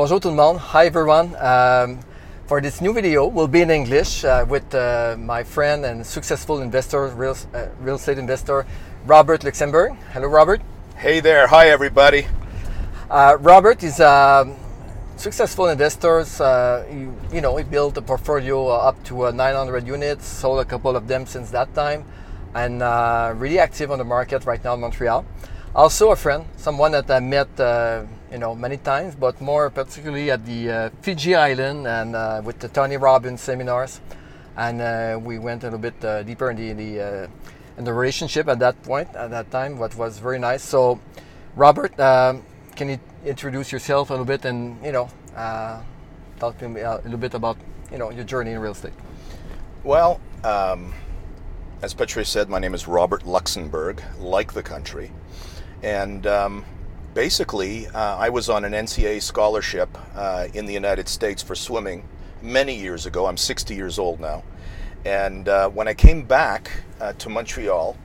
Bonjour tout le monde. Hi everyone. Um, for this new video, we'll be in English uh, with uh, my friend and successful investor, real, uh, real estate investor, Robert Luxembourg. Hello, Robert. Hey there. Hi, everybody. Uh, Robert is a successful investor. Uh, you, you know, he built a portfolio up to uh, 900 units, sold a couple of them since that time, and really active on the market right now in Montreal. Also a friend, someone that I met you know, many times, but more particularly at the uh, Fiji Island and uh, with the Tony Robbins seminars. And uh, we went a little bit uh, deeper in the, in the, uh, in the relationship at that point, at that time, what was very nice. So, Robert, um, can you introduce yourself a little bit and, you know, uh, talk to me a little bit about, you know, your journey in real estate? Well, um, as Patrice said, my name is Robert Luxembourg, like the country. And um, basically, uh, I was on an NCAA scholarship uh, in the United States for swimming many years ago. I'm 60 years old now. And uh, when I came back uh, to Montreal,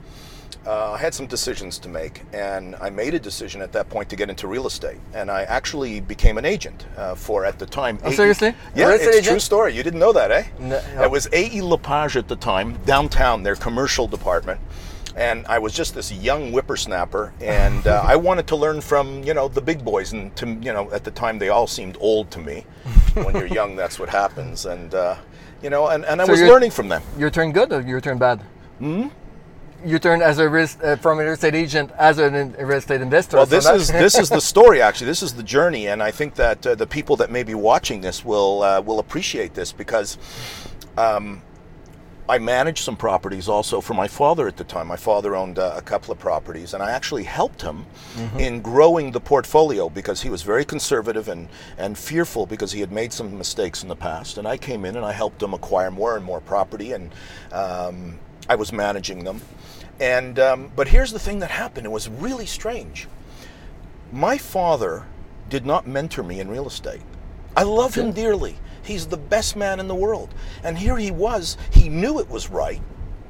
uh, I had some decisions to make, and I made a decision at that point to get into real estate. And I actually became an agent uh, for, at the time, oh, seriously? Yeah, it's a true story. You didn't know that, eh? No, no. It was AE LePage at the time, downtown, their commercial department and I was just this young whippersnapper, and uh, I wanted to learn from you know the big boys, and to you know at the time they all seemed old to me. when you're young, that's what happens, and uh, you know, and, and I so was learning from them. Your turn good or your turn bad? Hmm. You turned as a risk, uh, from a real estate agent as a real estate investor. Well, this so is this is the story. Actually, this is the journey, and I think that uh, the people that may be watching this will uh, will appreciate this because. Um, I managed some properties also for my father at the time. My father owned uh, a couple of properties, and I actually helped him mm-hmm. in growing the portfolio because he was very conservative and, and fearful because he had made some mistakes in the past. And I came in and I helped him acquire more and more property, and um, I was managing them. And um, but here's the thing that happened. It was really strange. My father did not mentor me in real estate. I love him dearly. He's the best man in the world. And here he was, he knew it was right.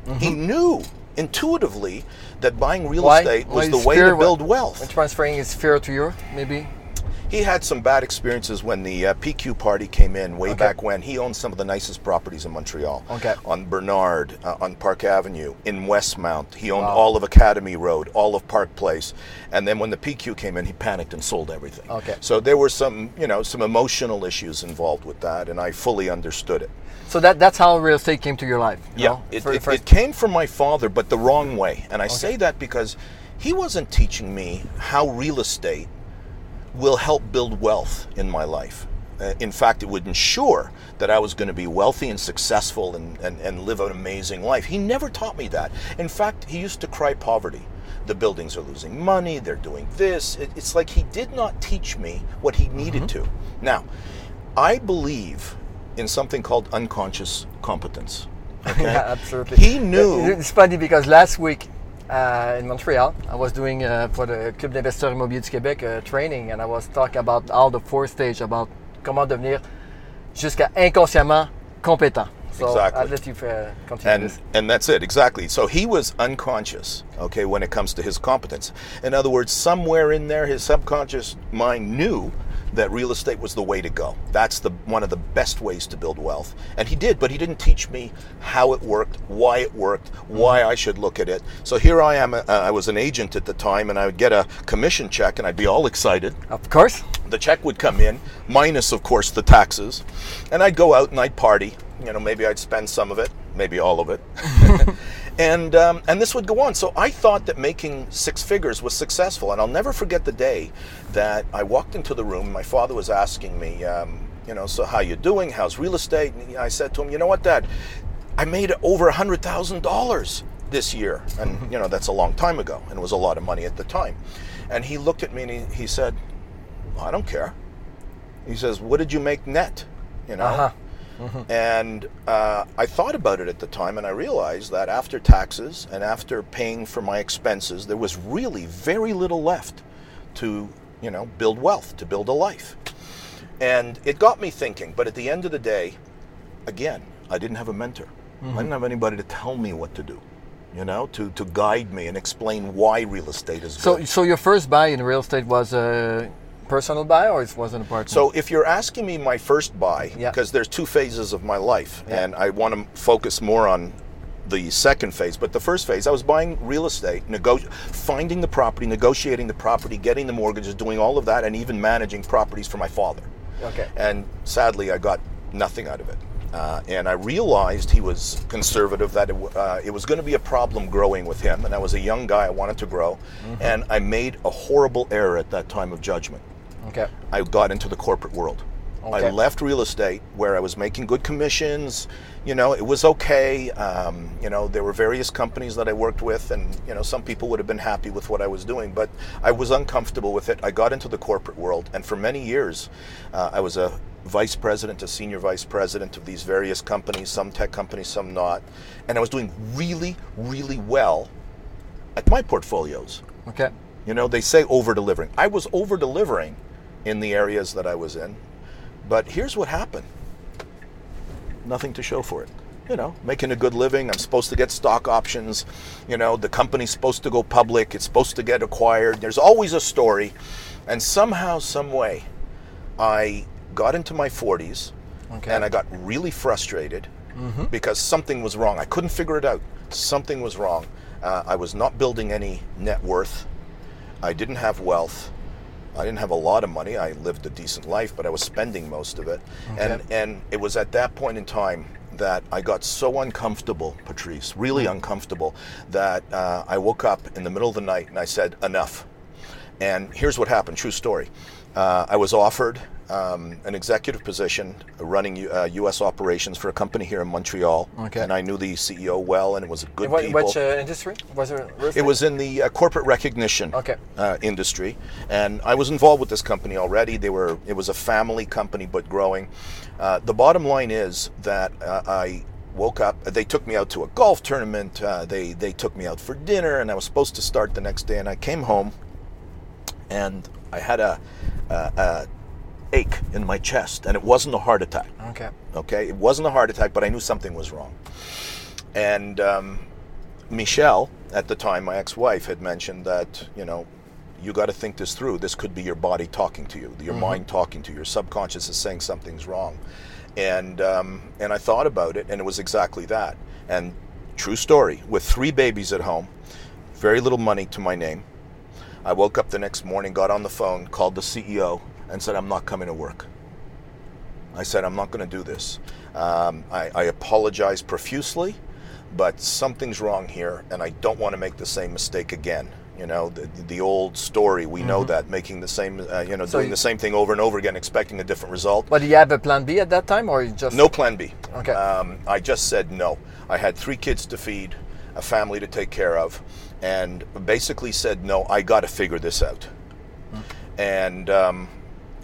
Mm-hmm. He knew intuitively that buying real Why? estate was Why the way to build wealth. transferring his fear to you, maybe? He had some bad experiences when the uh, PQ party came in way okay. back when. He owned some of the nicest properties in Montreal. Okay. On Bernard, uh, on Park Avenue, in Westmount. He owned wow. all of Academy Road, all of Park Place. And then when the PQ came in, he panicked and sold everything. Okay. So there were some, you know, some emotional issues involved with that, and I fully understood it. So that that's how real estate came to your life. yeah, it, for, it, for... it, came from my father, but the wrong way. And I okay. say that because he wasn't teaching me how real estate will help build wealth in my life. Uh, in fact, it would ensure that I was going to be wealthy and successful and, and, and live an amazing life. He never taught me that. In fact, he used to cry poverty. The buildings are losing money, they're doing this. It, it's like he did not teach me what he needed mm-hmm. to. Now, I believe in something called unconscious competence. Okay? yeah, absolutely. He knew. It's funny because last week uh, in Montreal. I was doing uh, for the Club d'investisseurs immobiliers du Québec uh, training, and I was talking about all the four stage about comment devenir jusqu'à inconsciemment compétent. So exactly. I'll let you uh, continue and, this. And that's it, exactly. So he was unconscious, okay, when it comes to his competence. In other words, somewhere in there, his subconscious mind knew that real estate was the way to go. That's the one of the best ways to build wealth. And he did, but he didn't teach me how it worked, why it worked, why I should look at it. So here I am. Uh, I was an agent at the time, and I would get a commission check, and I'd be all excited. Of course. The check would come in, minus, of course, the taxes, and I'd go out and I'd party. You know, maybe I'd spend some of it, maybe all of it. and um, and this would go on. So I thought that making six figures was successful, and I'll never forget the day that I walked into the room. My father was asking me, um, you know, so how you doing? How's real estate? And I said to him, you know what, Dad, I made over a hundred thousand dollars this year, and mm-hmm. you know that's a long time ago, and it was a lot of money at the time. And he looked at me and he, he said, well, I don't care. He says, what did you make net? You know. Uh-huh. Mm-hmm. And uh, I thought about it at the time, and I realized that after taxes and after paying for my expenses, there was really very little left to, you know, build wealth, to build a life. And it got me thinking. But at the end of the day, again, I didn't have a mentor. Mm-hmm. I didn't have anybody to tell me what to do you know, to, to guide me and explain why real estate is so, good. So your first buy in real estate was uh, personal buy or it wasn't an apartment? So if you're asking me my first buy, Yeah. because there's two phases of my life, Yeah. and I want to focus more on the second phase. But the first phase, I was buying real estate, nego- finding the property, negotiating the property, getting the mortgages, doing all of that, and even managing properties for my father. okay. And sadly, I got nothing out of it. Uh, and I realized he was conservative, that it, uh, it was going to be a problem growing with him. And I was a young guy, I wanted to grow. And I made a horrible error at that time of judgment. Okay. I got into the corporate world. Okay. I left real estate where I was making good commissions. You know, it was okay. Um, you know, there were various companies that I worked with, and you know, some people would have been happy with what I was doing, but I was uncomfortable with it. I got into the corporate world, and for many years, uh, I was a vice president, a senior vice president of these various companies, some tech companies, some not, and I was doing really, really well at my portfolios. Okay. You know, they say over delivering. I was over delivering in the areas that I was in, but here's what happened nothing to show for it. You know, making a good living. I'm supposed to get stock options. You know, the company's supposed to go public. It's supposed to get acquired. There's always a story. And somehow, some way, I got into my 40s Okay. and I got really frustrated because something was wrong. I couldn't figure it out. Something was wrong. Uh, I was not building any net worth. I didn't have wealth. I didn't have a lot of money. I lived a decent life, but I was spending most of it. And and it was at that point in time that I got so uncomfortable, Patrice, really uncomfortable, that uh, I woke up in the middle of the night and I said, enough. And here's what happened true story. Uh, I was offered um, an executive position running U- uh, U.S. operations for a company here in Montreal. Okay. And I knew the CEO well, and it was a good In what, people. which uh, industry was it? It was in the uh, corporate recognition Okay. uh, industry, and I was involved with this company already. They were it was a family company, but growing. Uh, the bottom line is that uh, I woke up. They took me out to a golf tournament. Uh, they they took me out for dinner, and I was supposed to start the next day. And I came home, and I had a, a, a ache in my chest, and it wasn't a heart attack. Okay. Okay, it wasn't a heart attack, but I knew something was wrong. And um, Michelle, at the time, my ex-wife, had mentioned that you know, you got to think this through. This could be your body talking to you, your mind talking to you. Your subconscious is saying something's wrong. And um, and I thought about it, and it was exactly that. And true story, with three babies at home, very little money to my name. I woke up the next morning, got on the phone, called the CEO, and said, "I'm not coming to work." I said, I'm not going to do this. Um, I, I apologize profusely, but something's wrong here, and I don't want to make the same mistake again. You know, the, the old story, we know that, making the same, uh, you know, So doing you- the same thing over and over again, expecting a different result. But you have a plan B at that time, or you just No plan B. Okay. Um, I just said no. I had three kids to feed, a family to take care of, and basically said no. I got to figure this out. And um,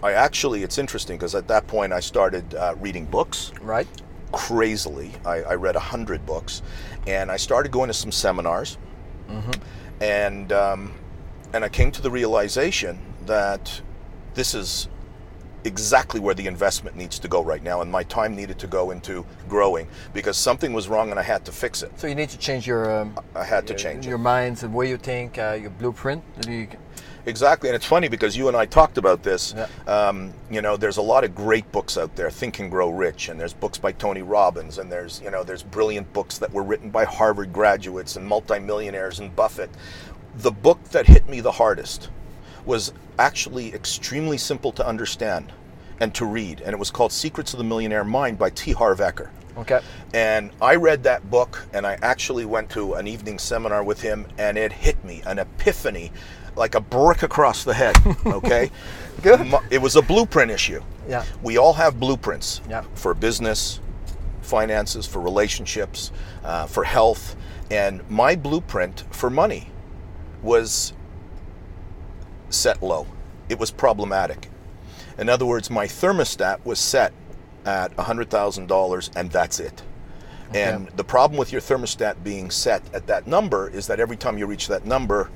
I actually, it's interesting because at that point I started uh, reading books right? crazily. I, I read a hundred books, and I started going to some seminars, and um, and I came to the realization that this is exactly where the investment needs to go right now, and my time needed to go into growing because something was wrong and I had to fix it. So you need to change your um, I had to your, change your it. minds, the way you think, uh, your blueprint. you Exactly, and it's funny because you and I talked about this. Yeah. Um, you know, there's a lot of great books out there, Think and Grow Rich, and there's books by Tony Robbins, and there's you know there's brilliant books that were written by Harvard graduates and multimillionaires and Buffett. The book that hit me the hardest was actually extremely simple to understand and to read, and it was called Secrets of the Millionaire Mind by T. Harv Eker. Okay. And I read that book, and I actually went to an evening seminar with him, and it hit me an epiphany, like a brick across the head. Okay, Good. It was a blueprint issue. Yeah. We all have blueprints Yeah. for business, finances, for relationships, uh, for health, and my blueprint for money was set low. It was problematic. In other words, my thermostat was set at $100,000 and that's it. And the problem with your thermostat being set at that number is that every time you reach that number,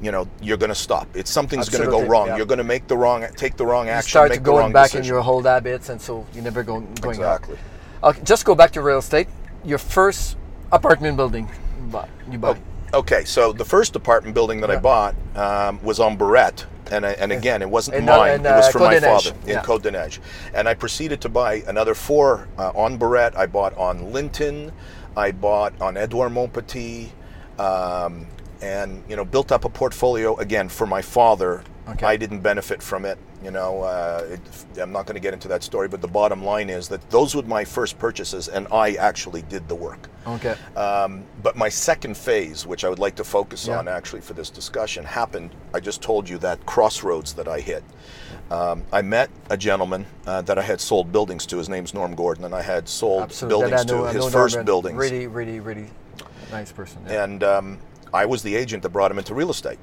you know, you're going to stop. It's something's going to go wrong. yeah. You're going to make the wrong, take the wrong You action, start make to the wrong going back in your old habits, and so you never go going exactly. up. Okay, just go back to real estate. Your first apartment building, you buy. You buy. Okay, so the first apartment building that I bought um, was on Barrette, And, I, and again, it wasn't In, uh, mine. in, it was uh, for my Côte des Neiges. father in Yeah. Côte des And I proceeded to buy another four uh, on Barrette. I bought on Linton. I bought on Edouard Montpetit. Um, and, you know, built up a portfolio, again, for my father. Okay. I didn't benefit from it. You know, uh, it, I'm not going to get into that story, but the bottom line is that those were my first purchases, and I actually did the work. Okay. Um, but my second phase, which I would like to focus Yeah. on actually for this discussion, happened. I just told you that crossroads that I hit. Um, I met a gentleman uh, that I had sold buildings to. His name's Norm Gordon, and I had sold Absolutely. buildings I know- to his first Norman. buildings. Really, really, really nice person. Yeah. And um, I was the agent that brought him into real estate.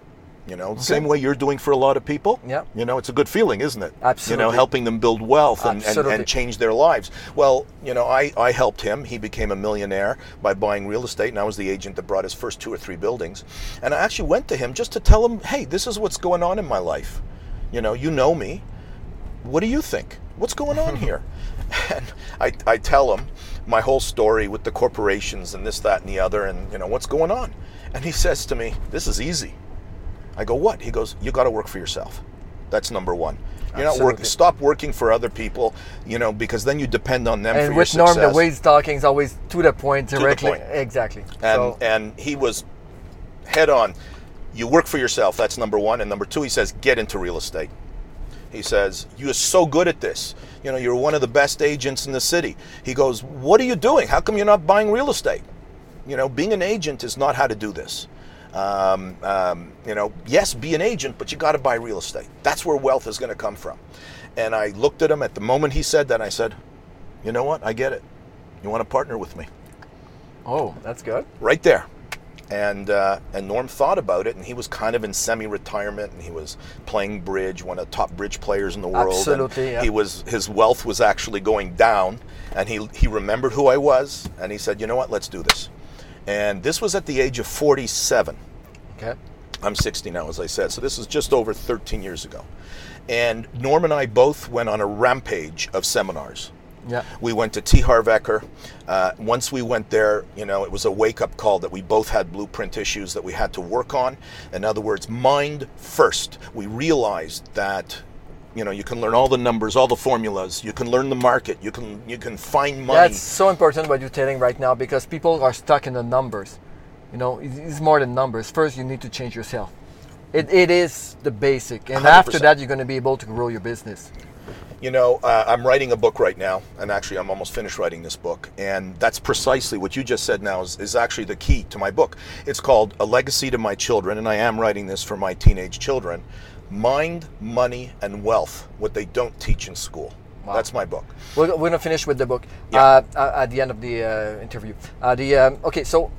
You know, the same way you're doing for a lot of people. Yeah. You know, it's a good feeling, isn't it? Absolutely. You know, helping them build wealth and, and, and change their lives. Well, you know, I, I helped him. He became a millionaire by buying real estate, and I was the agent that brought his first two or three buildings. And I actually went to him just to tell him, hey, this is what's going on in my life. You know, you know me. What do you think? What's going on here? And I, I tell him my whole story with the corporations and this, that, and the other, and you know what's going on. And he says to me, "This is easy." I go, "What?" He goes, "You got to work for yourself. That's number one. You're not working. Stop working for other people. You know, because then you depend on them for and with Norm, the way he's talking is always to the point, the directly. point. Exactly. and so, and he was head on. You work for yourself. That's number one. And number two, he says, get into real estate. He says, You're so good at this. You know, you're one of the best agents in the city. He goes, What are you doing? How come you're not buying real estate? You know, being an agent is not how to do this. Um, um, you know, yes, be an agent, but you got to buy real estate. That's where wealth is going to come from. And I looked at him at the moment he said that. I said, You know what? I get it. You want to partner with me? oh, that's good. right there. And uh, and Norm thought about it, and he was kind of in semi-retirement, and he was playing bridge, one of the top bridge players in the world. and Absolutely, yeah. He was his wealth was actually going down, and he he remembered who I was, and he said, "You know what? Let's do this." And this was at the age of 47. Okay. I'm 60 now, as I said. So this is just over 13 years ago. And Norm and I both went on a rampage of seminars. Yeah. We went to T. Harv Eker. Uh, once we went there, you know, it was a wake up call that we both had blueprint issues that we had to work on. In other words, mind first. We realized that, you know, you can learn all the numbers, all the formulas. You can learn the market. You can you can find money. That's so important what you're telling right now because people are stuck in the numbers. You know, it's more than numbers. First, you need to change yourself. It, it is the basic, and after 100%. that, you're going to be able to grow your business. You know, uh, I'm writing a book right now, and actually, I'm almost finished writing this book. And that's precisely what you just said now is, is actually the key to my book. It's called A Legacy to My Children, and I am writing this for my teenage children. Mind, money, and wealth, what they don't teach in school. Wow. That's my book. We're, we're gonna finish with the book Yeah. uh, uh, at the end of the uh, interview. Uh, the um, okay, so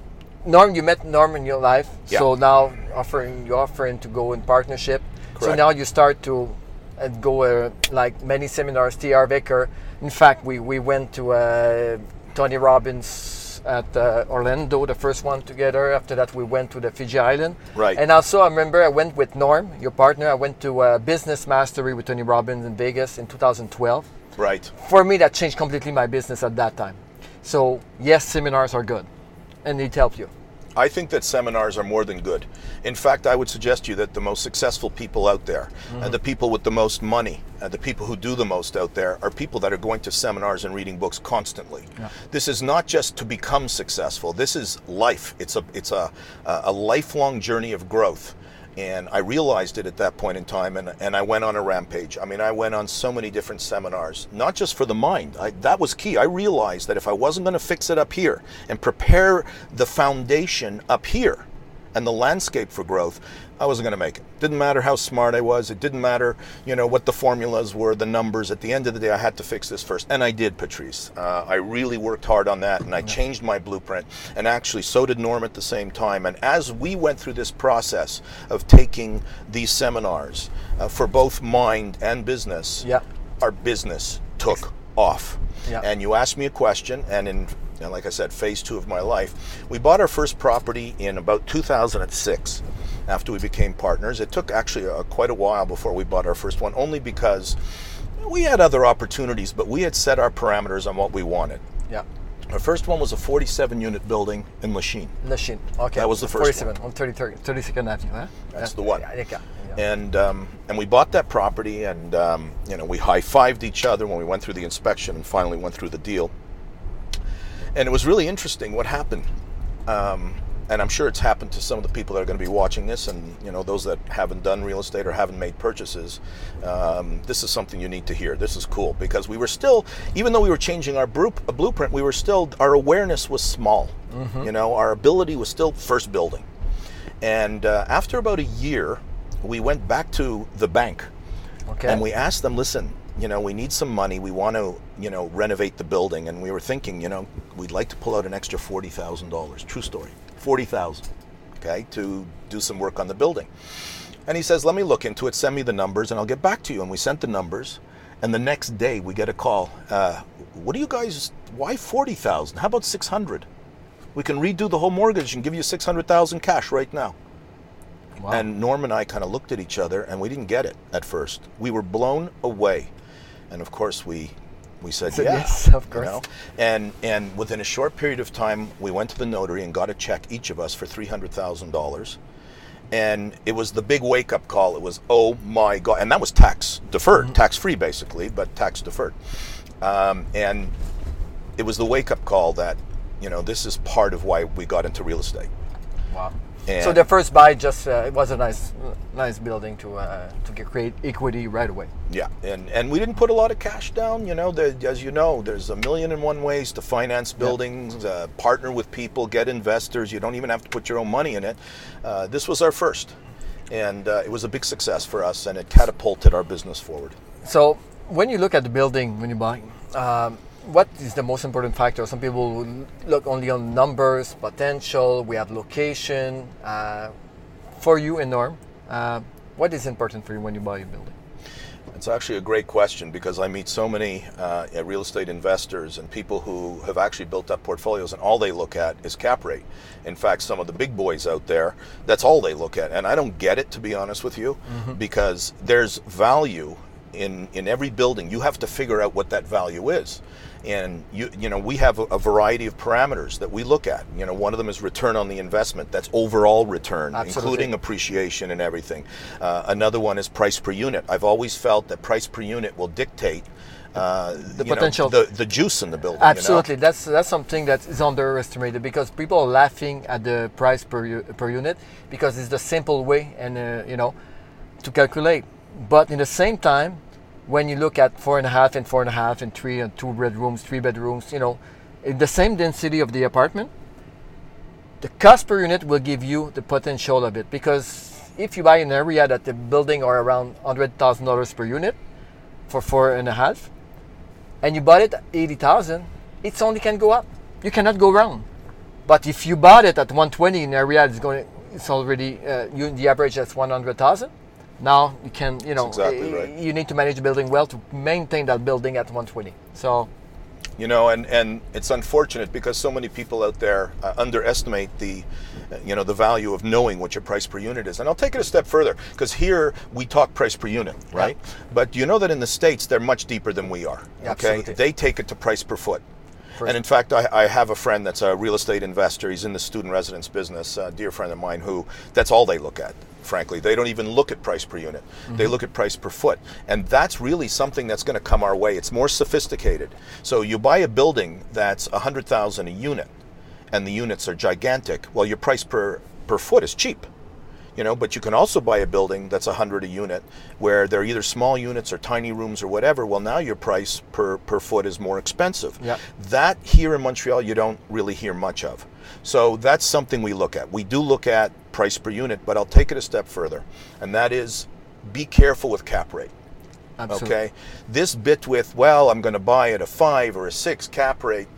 Norm, you met Norm in your life, Yeah. so now offering you offering to go in partnership. Correct. So now you start to uh, go uh, like many seminars. T. Harv Eker. In fact, we we went to uh, Tony Robbins at uh, Orlando, the first one together. After that, we went to the Fiji Island. Right. And also, I remember I went with Norm, your partner. I went to uh, Business Mastery with Tony Robbins in Vegas in 2012 Right. for me that changed completely my business at that time so yes seminars are good and it help you I think that seminars are more than good. In fact, I would suggest to you that the most successful people out there, and mm-hmm. the people with the most money, and the people who do the most out there, are people that are going to seminars and reading books constantly. This is not just to become successful. This is life. It's a it's a a lifelong journey of growth. And I realized it at that point in time, and, and I went on a rampage. I mean, I went on so many different seminars, not just for the mind. I, that was key. I realized that if I wasn't going to fix it up here and prepare the foundation up here and the landscape for growth, I wasn't going to make it. Didn't matter how smart I was. It didn't matter, you know, what the formulas were, the numbers. At the end of the day, I had to fix this first, and I did, Patrice. Uh, I really worked hard on that, and I changed my blueprint. And actually, so did Norm at the same time. And as we went through this process of taking these seminars uh, for both mind and business, Yeah. our business took off. Yeah. And you asked me a question, and in and like I said, phase two of my life, we bought our first property in about 2006. After we became partners, it took actually uh quite a while before we bought our first one, only because we had other opportunities, but we had set our parameters on what we wanted. yeah Our first one was a 47 unit building in Lachine. Lachine okay That was the first 47 on 30, 30 32nd avenue huh? That's Yeah. the one. yeah, yeah, yeah. And um, and we bought that property, and um, you know we high fived each other when we went through the inspection, and finally went through the deal. And it was really interesting what happened. Um, and I'm sure it's happened to some of the people that are going to be watching this, and you know those that haven't done real estate or haven't made purchases. Um, this is something you need to hear. This is cool because we were still, even though we were changing our blueprint, we were still our awareness was small. Mm-hmm. You know, our ability was still first building. And uh, after about a year, we went back to the bank, okay. and we asked them, "Listen, you know, we need some money. We want to, you know, renovate the building." And we were thinking, you know, we'd like to pull out an extra forty thousand dollars. True story. 40,000, okay, to do some work on the building. And he says, let me look into it, send me the numbers, and I'll get back to you. And we sent the numbers. And the next day we get a call. Uh, what do you guys, why 40,000? How about 600? We can redo the whole mortgage and give you 600,000 cash right now. Wow. And Norm and I kind of looked at each other and we didn't get it at first. We were blown away. And of course, we we said, so, yeah, yes, of course. You know? And and within a short period of time, we went to the notary and got a check each of us for three hundred thousand dollars. And it was the big wake up call. It was, oh my god, and that was tax deferred, mm-hmm. tax free basically, but tax deferred. Um, and it was the wake up call that, you know, this is part of why we got into real estate. Wow. And so the first buy just uh, it was a nice, nice building to uh, to create equity right away. Yeah, and and we didn't put a lot of cash down. You know, the, as you know, there's a million and one ways to finance buildings, uh, partner with people, get investors. You don't even have to put your own money in it. Uh, this was our first, and uh, it was a big success for us, and it catapulted our business forward. So when you look at the building when you buy. Um, what is the most important factor? Some people look only on numbers, potential. We have location. Uh, for you and Norm, uh, what is important for you when you buy a building? It's actually a great question because I meet so many uh, real estate investors and people who have actually built up portfolios, and all they look at is cap rate. In fact, some of the big boys out there, that's all they look at. And I don't get it, to be honest with you, mm-hmm. because there's value in, in every building. You have to figure out what that value is and you you know we have a, a, variety of parameters that we look at you know one of them is return on the investment that's overall return Absolutely. including appreciation and everything uh, another one is price per unit i've always felt that price per unit will dictate uh, the potential, know, the, the juice in the building. Absolutely, you know? that's that's something that is underestimated because people are laughing at the price per per unit because it's the simple way and uh, you know to calculate. But in the same time, when you look at four and a half and four and a half and three and two bedrooms, three bedrooms, you know, in the same density of the apartment, the cost per unit will give you the potential of it because if you buy an area that the building are around hundred thousand dollars per unit for four and a half, and you bought it at eighty thousand, it only can go up. You cannot go wrong. But if you bought it at 120 in an area that's going, it's already uh, you, the average is 100,000 now you can you know exactly right. you need to manage the building well to maintain that building at 120 so you know and and it's unfortunate because so many people out there uh, underestimate the you know the value of knowing what your price per unit is and i'll take it a step further because here we talk price per unit right yeah. but you know that in the states they're much deeper than we are okay Absolutely. they take it to price per foot and in fact, I, I, have a friend that's a real estate investor. He's in the student residence business, a dear friend of mine who that's all they look at frankly. They don't even look at price per unit. Mm-hmm. They look at price per foot. And that's really something that's going to come our way. It's more sophisticated. So you buy a building that's 100,000 a unit and the units are gigantic, well your price per per foot is cheap you know but you can also buy a building that's 100 a unit where they're either small units or tiny rooms or whatever well now your price per per foot is more expensive yep. that here in montreal you don't really hear much of so that's something we look at. We do look at price per unit but i'll take it a step further and that is be careful with cap rate. Absolutely. okay? This bit with well i'm going to buy at a five or a six cap rate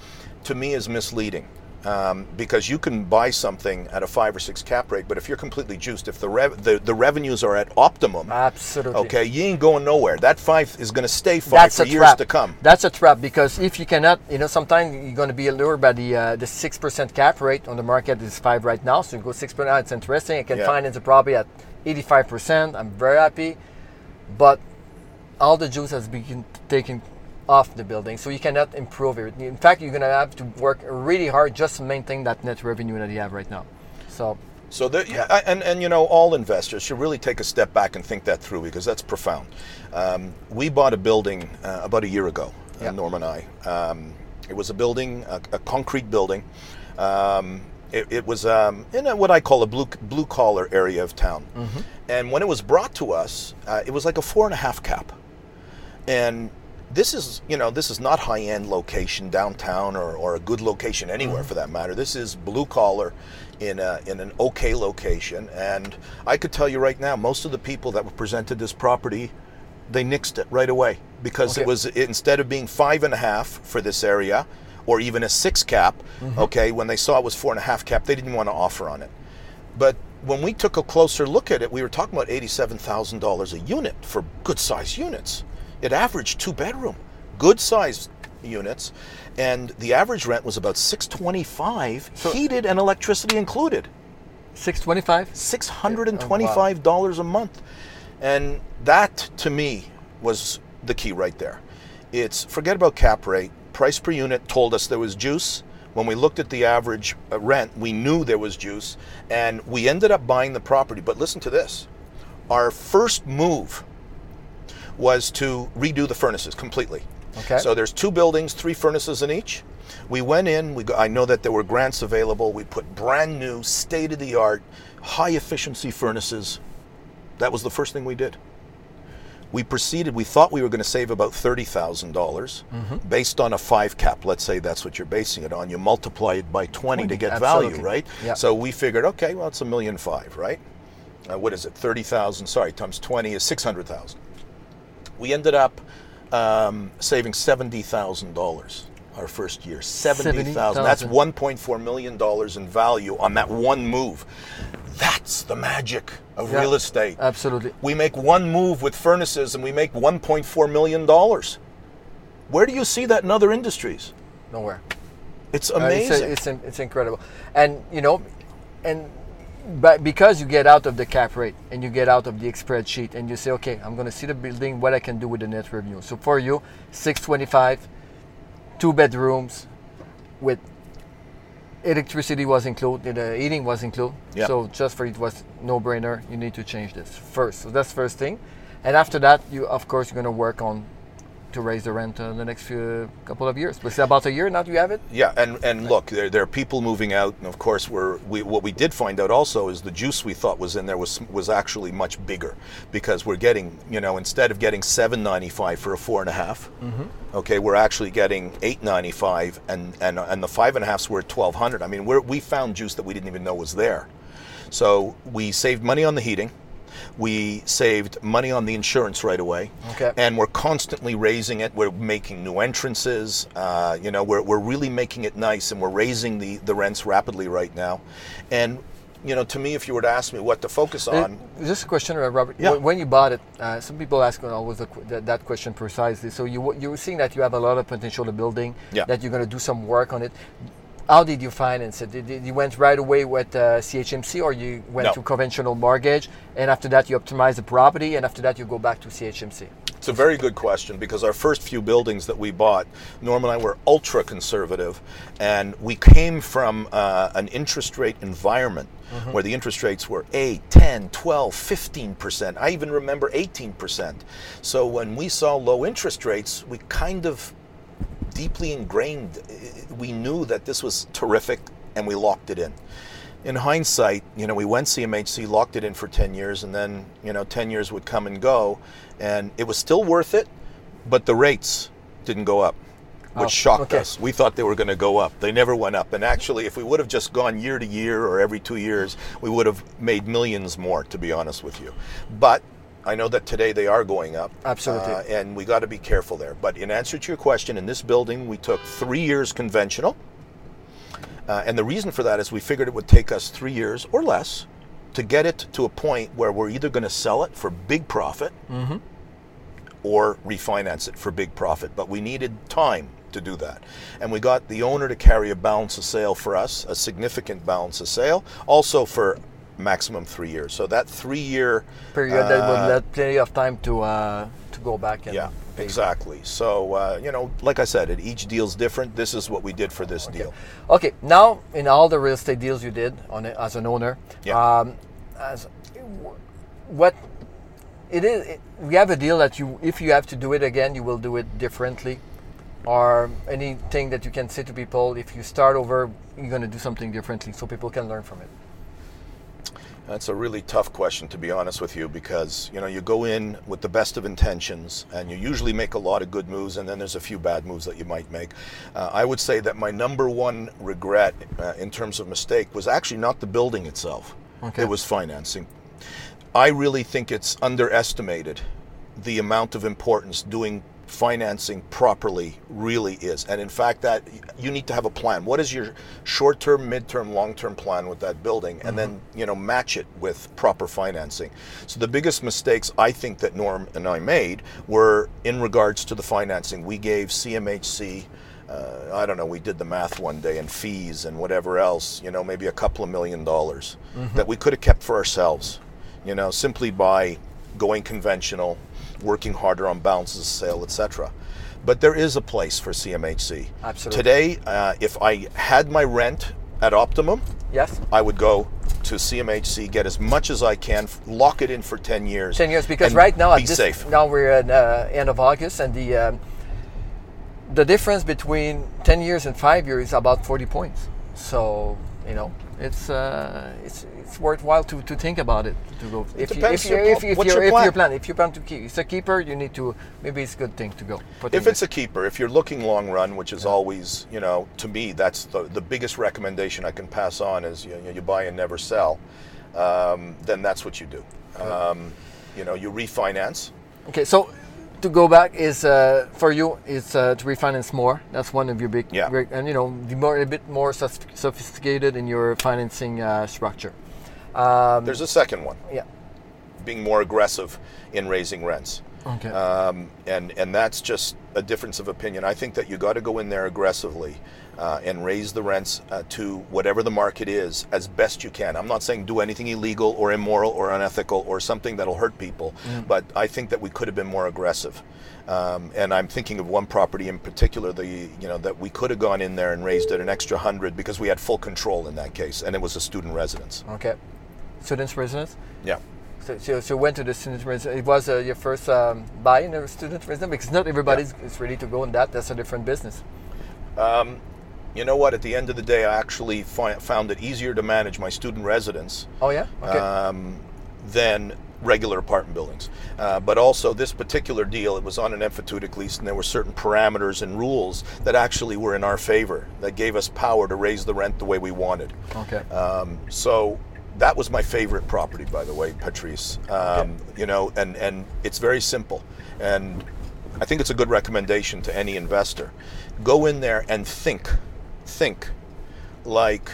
to me is misleading um, because you can buy something at a five or six cap rate, but if you're completely juiced, if the rev- the, the revenues are at optimum, absolutely, okay, you ain't going nowhere. That five is going to stay five That's for years trap. to come. That's a trap because if you cannot, you know, sometimes you're going to be allured by the uh, the six percent cap rate on the market is five right now, so you go six percent. It's interesting. I can yeah. finance a property at eighty five percent. I'm very happy, but all the juice has been taken off the building, so you cannot improve it. In fact, you're gonna have to work really hard just to maintain that net revenue that you have right now. So So there, yeah, and and you know, all investors should really take a step back and think that through because that's profound. Um, we bought a building uh, about a year ago, uh, Norm and I. Um, it was a building, a, a concrete building. Um, it, it was um, in a, what I call a blue blue collar area of town. And when it was brought to us, uh, it was like a four and a half cap. And this is, you know, this is not high end location downtown or, or a good location anywhere for mm-hmm. that matter. This is blue collar in, a, in an okay location. And I could tell you right now, most of the people that were presented this property, they nixed it right away because Okay. it was instead of being five and a half for this area or even a six cap, mm-hmm. okay, when they saw it was four and a half cap, they didn't want to offer on it. But when we took a closer look at it, we were talking about eighty-seven thousand dollars a unit for good-sized units. It averaged two bedroom, good-sized units, and the average rent was about six twenty-five, heated and electricity included. Six twenty-five. Six hundred and twenty-five dollars a month, and that to me was the key right there. It's forget about cap rate. Price per unit told us there was juice. When we looked at the average uh, rent, we knew there was juice, and we ended up buying the property. But listen to this: our first move was to redo the furnaces completely. Okay. So there's two buildings, three furnaces in each. We went in. We I know that there were grants available. We put brand new, state of the art, high efficiency furnaces. That was the first thing we did. We proceeded. We thought we were going to save about thirty dollars based on a five cap. Let's say that's what you're basing it on. You multiply it by twenty to get value, right? Yeah. So we figured, okay, well, it's a million five, right? Uh, what is it? Thirty thousand. Sorry, times twenty is six hundred thousand we ended up um, saving seventy thousand dollars our first year. Seventy thousand. That's one point four million dollars in value on that one move. That's the magic of Yeah, real estate. Absolutely. We make one move with furnaces and we make one point four million dollars. Where do you see that in other industries? Nowhere. It's Uh, amazing. It's, it's, it's incredible, and you know, and but because you get out of the cap rate and you get out of the spreadsheet and you say, okay, I'm going to see the building, what I can do with the net revenue. So for you, 625, two bedrooms, with electricity was included, the heating was included. Yeah. So just for it was no brainer. You need to change this first. So that's first thing, and after that, you of course you're going to work on to raise the rent in the next few couple of years. It's about a year now. Do You have it. Yeah, and, and look, there, there are people moving out, and of course, we're, we what we did find out also is the juice we thought was in there was was actually much bigger because we're getting, you know, instead of getting seven ninety five for a four and a half, mm-hmm. okay, we're actually getting eight ninety five, and and and the five and a halfs were twelve hundred. I mean, we're, we found juice that we didn't even know was there, so we saved money on the heating. We saved money on the insurance right away, Okay. and we're constantly raising it. We're making new entrances. Uh, you know, we're, we're really making it nice, and we're raising the, the rents rapidly right now. And you know, to me, if you were to ask me what to focus Uh, on, Just a question, uh, Robert. Yeah. When- you bought it, uh, some people ask always the, that, that question precisely. So you you were seeing that you have a lot of potential to building, Yeah. that you're going to do some work on it. How did you finance it? Did, did you went right away with uh, CMHC, or you went No. to conventional mortgage, and after that you optimize the property, and after that you go back to CMHC? It's a very good question because our first few buildings that we bought, Norm and I were ultra conservative, and we came from uh, an interest rate environment where the interest rates were 8, 10, 12, 15%. I even remember 18%. So when we saw low interest rates, we kind of deeply ingrained, we knew that this was terrific and we locked it in. In hindsight, you know, we went CMHC, locked it in for 10 years, and then, you know, 10 years would come and go, and it was still worth it, but the rates didn't go up, which Oh, shocked okay. us. We thought they were going to go up. They never went up. And actually, if we would have just gone year to year or every two years, we would have made millions more, to be honest with you. But I know that today they are going up. Absolutely. Uh, and we got to be careful there. But in answer to your question, in this building, we took three years conventional. Uh, and the reason for that is we figured it would take us three years or less to get it to a point where we're either going to sell it for big profit or refinance it for big profit. But we needed time to do that. And we got the owner to carry a balance of sale for us, a significant balance of sale, also for maximum three years. So that three year Period that uh, would let plenty of time to uh, to go back and yeah. Exactly. So uh, you know, like I said, it, each deal's different. This is what we did for this deal. Okay, now in all the real estate deals you did on it, as an owner, Yeah. um, as what it is, it, we have a deal that you, if you have to do it again, you will do it differently, or anything that you can say to people. If you start over, you're going to do something differently, so people can learn from it. That's a really tough question, to be honest with you, because you know you go in with the best of intentions, and you usually make a lot of good moves, and then there's a few bad moves that you might make. Uh, I would say that my number one regret uh, in terms of mistake was actually not the building itself; Okay. it was financing. I really think it's underestimated the amount of importance doing financing properly really is. And in fact, that you need to have a plan. What is your short-term, mid-term, long-term plan with that building, and then you know match it with proper financing. So the biggest mistakes I think that Norm and I made were in regards to the financing. We gave CMHC. Uh, I don't know. We did the math one day and fees and whatever else. You know, maybe a couple of million dollars that we could have kept for ourselves. You know, simply by going conventional, working harder on balances of sale, etc. But there is a place for CMHC. Absolutely. Today, uh, if I had my rent at optimum, Yes, I would go to CMHC, get as much as I can, lock it in for 10 years. ten years because right now be at this, safe. now we're at uh, end of August, and the um, the difference between ten years and five years is about forty points. So you know, it's uh, it's it's worthwhile to, to think about it to go. If you, if, you, if, you, if, your if plan? you plan if you plan to keep it's a keeper, you need to maybe it's a good thing to go. If it's a keeper, if you're looking long run, which is always, you know, to me, that's the, the biggest recommendation I can pass on is you, you buy and never sell, um, then that's what you do. Um, you know, you refinance. Okay, so to go back is uh, for you is uh, to refinance more. That's one of your big, Yeah. great- and you know, be more a bit more sophisticated in your financing uh, structure. Um, There's a second one, yeah. being more aggressive in raising rents. Okay. Um, and and that's just a difference of opinion. I think that you got to go in there aggressively uh, and raise the rents uh, to whatever the market is as best you can. I'm not saying do anything illegal or immoral or unethical or something that'll hurt people, but I think that we could have been more aggressive. Um, and I'm thinking of one property in particular, the you know that we could have gone in there and raised it an extra hundred because we had full control in that case, and it was a student residence. okay. Students' residence. Yeah. So, so, so went to the student residence. It was uh, your first um, buy in a student residence because not everybody is is ready to go in that. That's a different business. You know what? At the end of the day, I actually fi- found it easier to manage my student residence Oh yeah. Okay. um, than regular apartment buildings. Uh, but also, this particular deal, it was on an emphyteutic lease, and there were certain parameters and rules that actually were in our favor that gave us power to raise the rent the way we wanted. okay. Um, so that was my favorite property, by the way, Patrice. Um, You know, and and it's very simple, and I think it's a good recommendation to any investor. Go in there and think, think like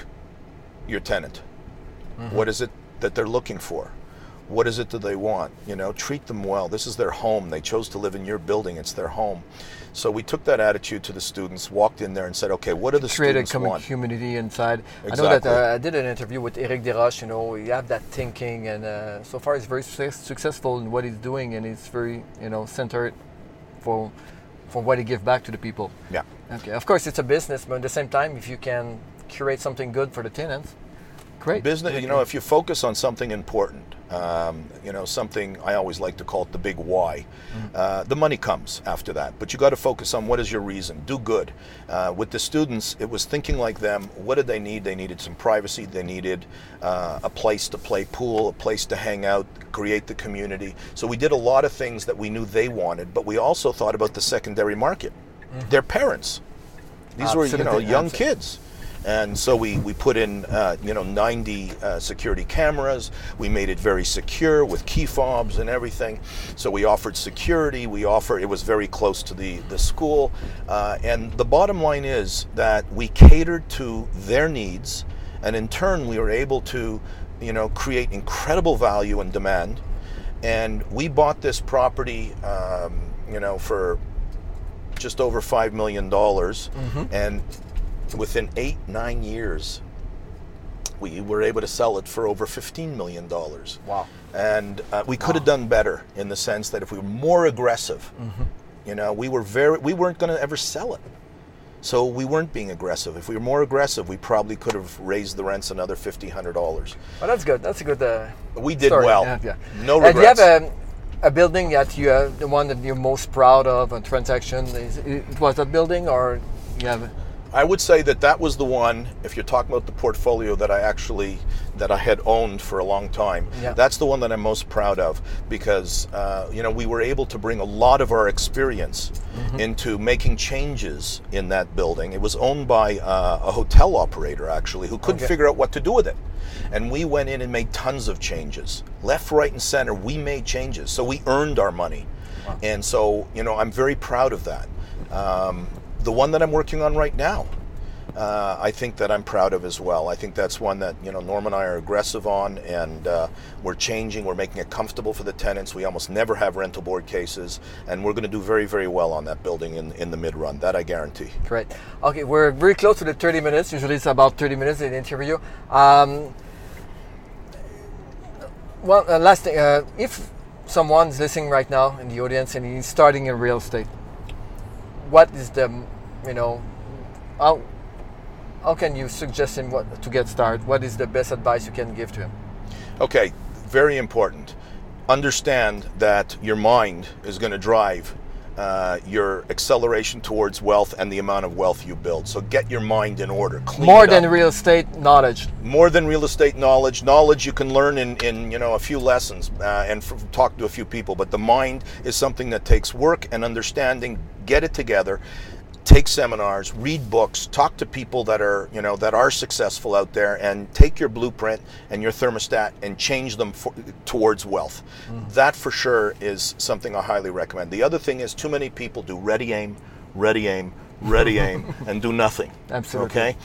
your tenant. What is it that they're looking for? What is it that they want? You know, treat them well. This is their home. They chose to live in your building. It's their home. So we took that attitude to the students, walked in there and said, okay, what are the create a students want? community inside. Exactly. I know that uh, I did an interview with Eric Desroches. You know, you have that thinking, and uh, so far he's very success- successful in what he's doing, and he's very, you know, centered for for what he gives back to the people. Yeah. Okay. Of course, it's a business, but at the same time, if you can curate something good for the tenants, great. business you know if you focus on something important um, you know something i always like to call it the big why. Uh, the money comes after that but you got to focus on what is your reason. Do good. Uh, with the students it was thinking like them. What did they need? They needed some privacy. They needed uh, a place to play pool a place to hang out create the community. So we did a lot of things that we knew they wanted but we also thought about the secondary market. Their parents. These were you know young absolutely. kids and so we, we put in uh, you know 90 uh, security cameras. We made it very secure with key fobs and everything. So we offered security. We offer it was very close to the, the school. Uh, and the bottom line is that we catered to their needs. And in turn we were able to you know create incredible value and demand. And we bought this property um, you know for just over five million dollars, and within eight nine years, we were able to sell it for over fifteen million dollars. Wow. And uh, we could have done better in the sense that if we were more aggressive You know, we were very we weren't going to ever sell it. So we weren't being aggressive. If we were more aggressive, we probably could have raised the rents another fifty, hundred dollars. Well, that's good. That's a good. Uh, We did story. well. Yeah, yeah. No Uh, do you have a, a building that you uh, the one that you're most proud of a transaction? Is, it was that building or you have? I would say that that was the one. If you're talking about the portfolio that I actually that I had owned for a long time, Yeah. that's the one that I'm most proud of because uh, you know we were able to bring a lot of our experience into making changes in that building. It was owned by uh, a hotel operator actually who couldn't Okay. figure out what to do with it. And we went in and made tons of changes. Left, right, and center, we made changes. So we earned our money. And so, you know, I'm very proud of that. Um, the one that I'm working on right now, uh, I think that I'm proud of as well. I think that's one that you know Norm and I are aggressive on, and uh, we're changing. We're making it comfortable for the tenants. We almost never have rental board cases, and we're going to do very, very well on that building in in the mid run. That I guarantee. Great. Okay, we're very close to the 30 minutes. Usually it's about 30 minutes in the interview. Um, well, uh, last thing, uh, if someone's listening right now in the audience and he's starting in real estate, what is the, you know, how, how can you suggest him what to get started? What is the best advice you can give to him? Okay, very important. Understand that your mind is going to drive uh, your acceleration towards wealth and the amount of wealth you build. So get your mind in order. More than real estate knowledge. more than real estate knowledge. Knowledge you can learn in, in you know a few lessons uh, and f- talk to a few people. But the mind is something that takes work and understanding. Get it together. Take seminars, read books, talk to people that are you know that are successful out there, and take your blueprint and your thermostat and change them for, towards wealth. That for sure is something I highly recommend. The other thing is too many people do ready aim, ready aim, ready aim, and do nothing. Absolutely. Okay.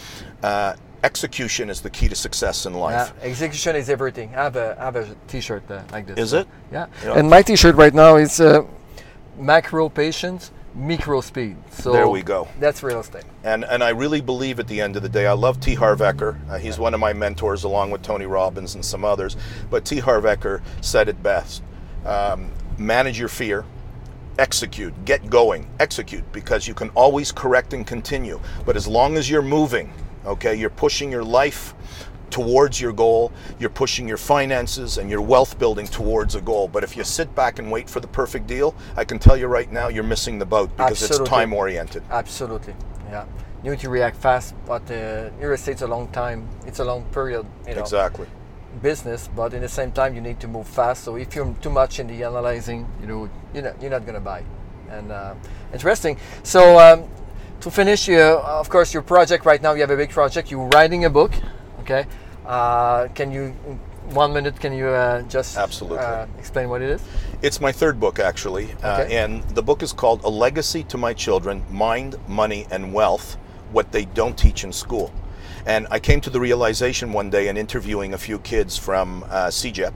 Uh, execution is the key to success in Yeah, life. execution is everything. I have a, I have a t-shirt uh, like this. Is it? Yeah. Yeah. And my t-shirt right now is uh, macro patience, micro speed. So There we go. That's real estate. And and I really believe at the end of the day, I love T. Harv Eker. Uh, he's one of my mentors, along with Tony Robbins and some others. But T. Harv Eker said it best: um, manage your fear, execute, get going, execute, because you can always correct and continue. But as long as you're moving, okay, you're pushing your life towards your goal, you're pushing your finances and your wealth building towards a goal. But if you sit back and wait for the perfect deal, I can tell you right now, you're missing the boat because Absolutely. it's time oriented. Absolutely. Yeah. You need to react fast, but uh, real estate's a long time. It's a long period. You know, Exactly. business, but in the same time, you need to move fast. So if you're too much in the analyzing, you know, you're not, you're not going to buy. And uh, interesting. So um, to finish, you, of course, your project right now, you have a big project. You're writing a book. Okay. Uh, can you, one minute, can you uh, just Absolutely. uh, explain what it is? It's my third book, actually. Uh, and the book is called A Legacy to My Children Mind, Money, and Wealth What They Don't Teach in School. And I came to the realization one day in interviewing a few kids from uh, CEGEP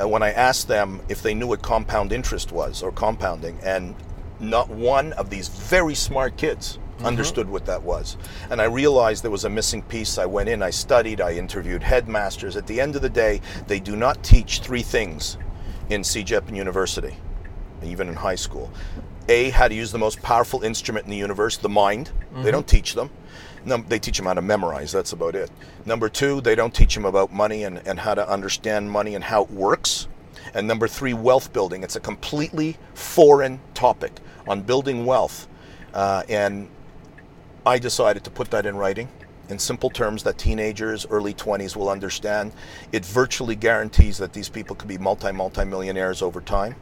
uh, when I asked them if they knew what compound interest was or compounding. And not one of these very smart kids understood what that was. And I realized there was a missing piece. I went in, I studied, I interviewed headmasters. At the end of the day, they do not teach three things in CEGEP and university, even in high school. A, how to use the most powerful instrument in the universe, the mind. They don't teach them. Num- they teach them how to memorize, that's about it. Number two, they don't teach them about money and, and how to understand money and how it works. And number three, wealth building. It's a completely foreign topic on building wealth. Uh, and I decided to put that in writing in simple terms that teenagers, early 20s will understand. It virtually guarantees that these people could be multi, multi millionaires over time.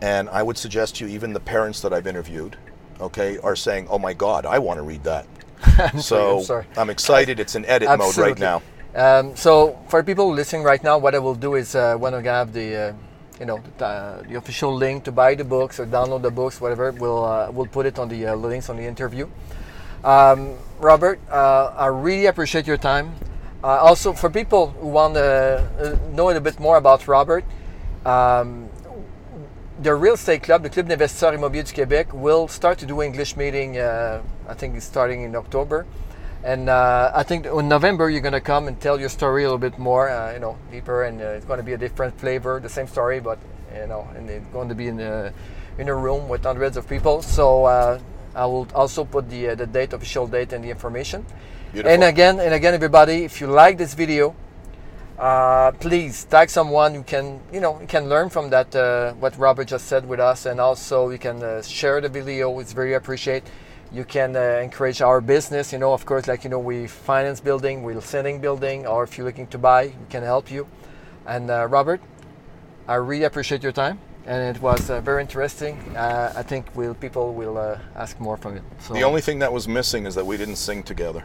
And I would suggest to you, even the parents that I've interviewed, okay, are saying, oh my God, I want to read that. so I'm sorry. I'm excited. It's in edit mode right now. Um, so for people listening right now, what I will do is uh, when I have the, uh, you know, the, uh, the official link to buy the books or download the books, whatever, we'll uh, we'll put it on the uh, links on the interview. Um, Robert, uh, I really appreciate your time. Uh, also, for people who want to uh, know a little bit more about Robert, um, the Real Estate Club, the Club d'Investisseurs Immobiliers du Québec, will start to do English meeting. Uh, I think it's starting in October, and uh, I think in November you're gonna come and tell your story a little bit more, uh, you know, deeper, and uh, it's going to be a different flavor, the same story, but you know, and it's going to be in a in a room with hundreds of people. So uh, I will also put the uh, the date, official date, and the information. Beautiful. And again, and again, everybody, if you like this video, uh, please tag someone you can, you know, you can learn from that uh, what Robert just said with us, and also you can uh, share the video. It's very appreciated. You can uh, encourage our business. You know, of course, like you know, we finance building, we're selling building, or if you're looking to buy, we can help you. And uh, Robert, I really appreciate your time, and it was uh, very interesting. Uh, I think will people will uh, ask more from it. So The only thing that was missing is that we didn't sing together.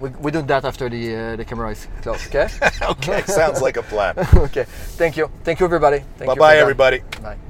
we, we do that after the uh, the camera is closed. Okay. okay, sounds like a plan. okay. Thank you. Thank you, everybody. Thank Bye you bye, everybody. Bye.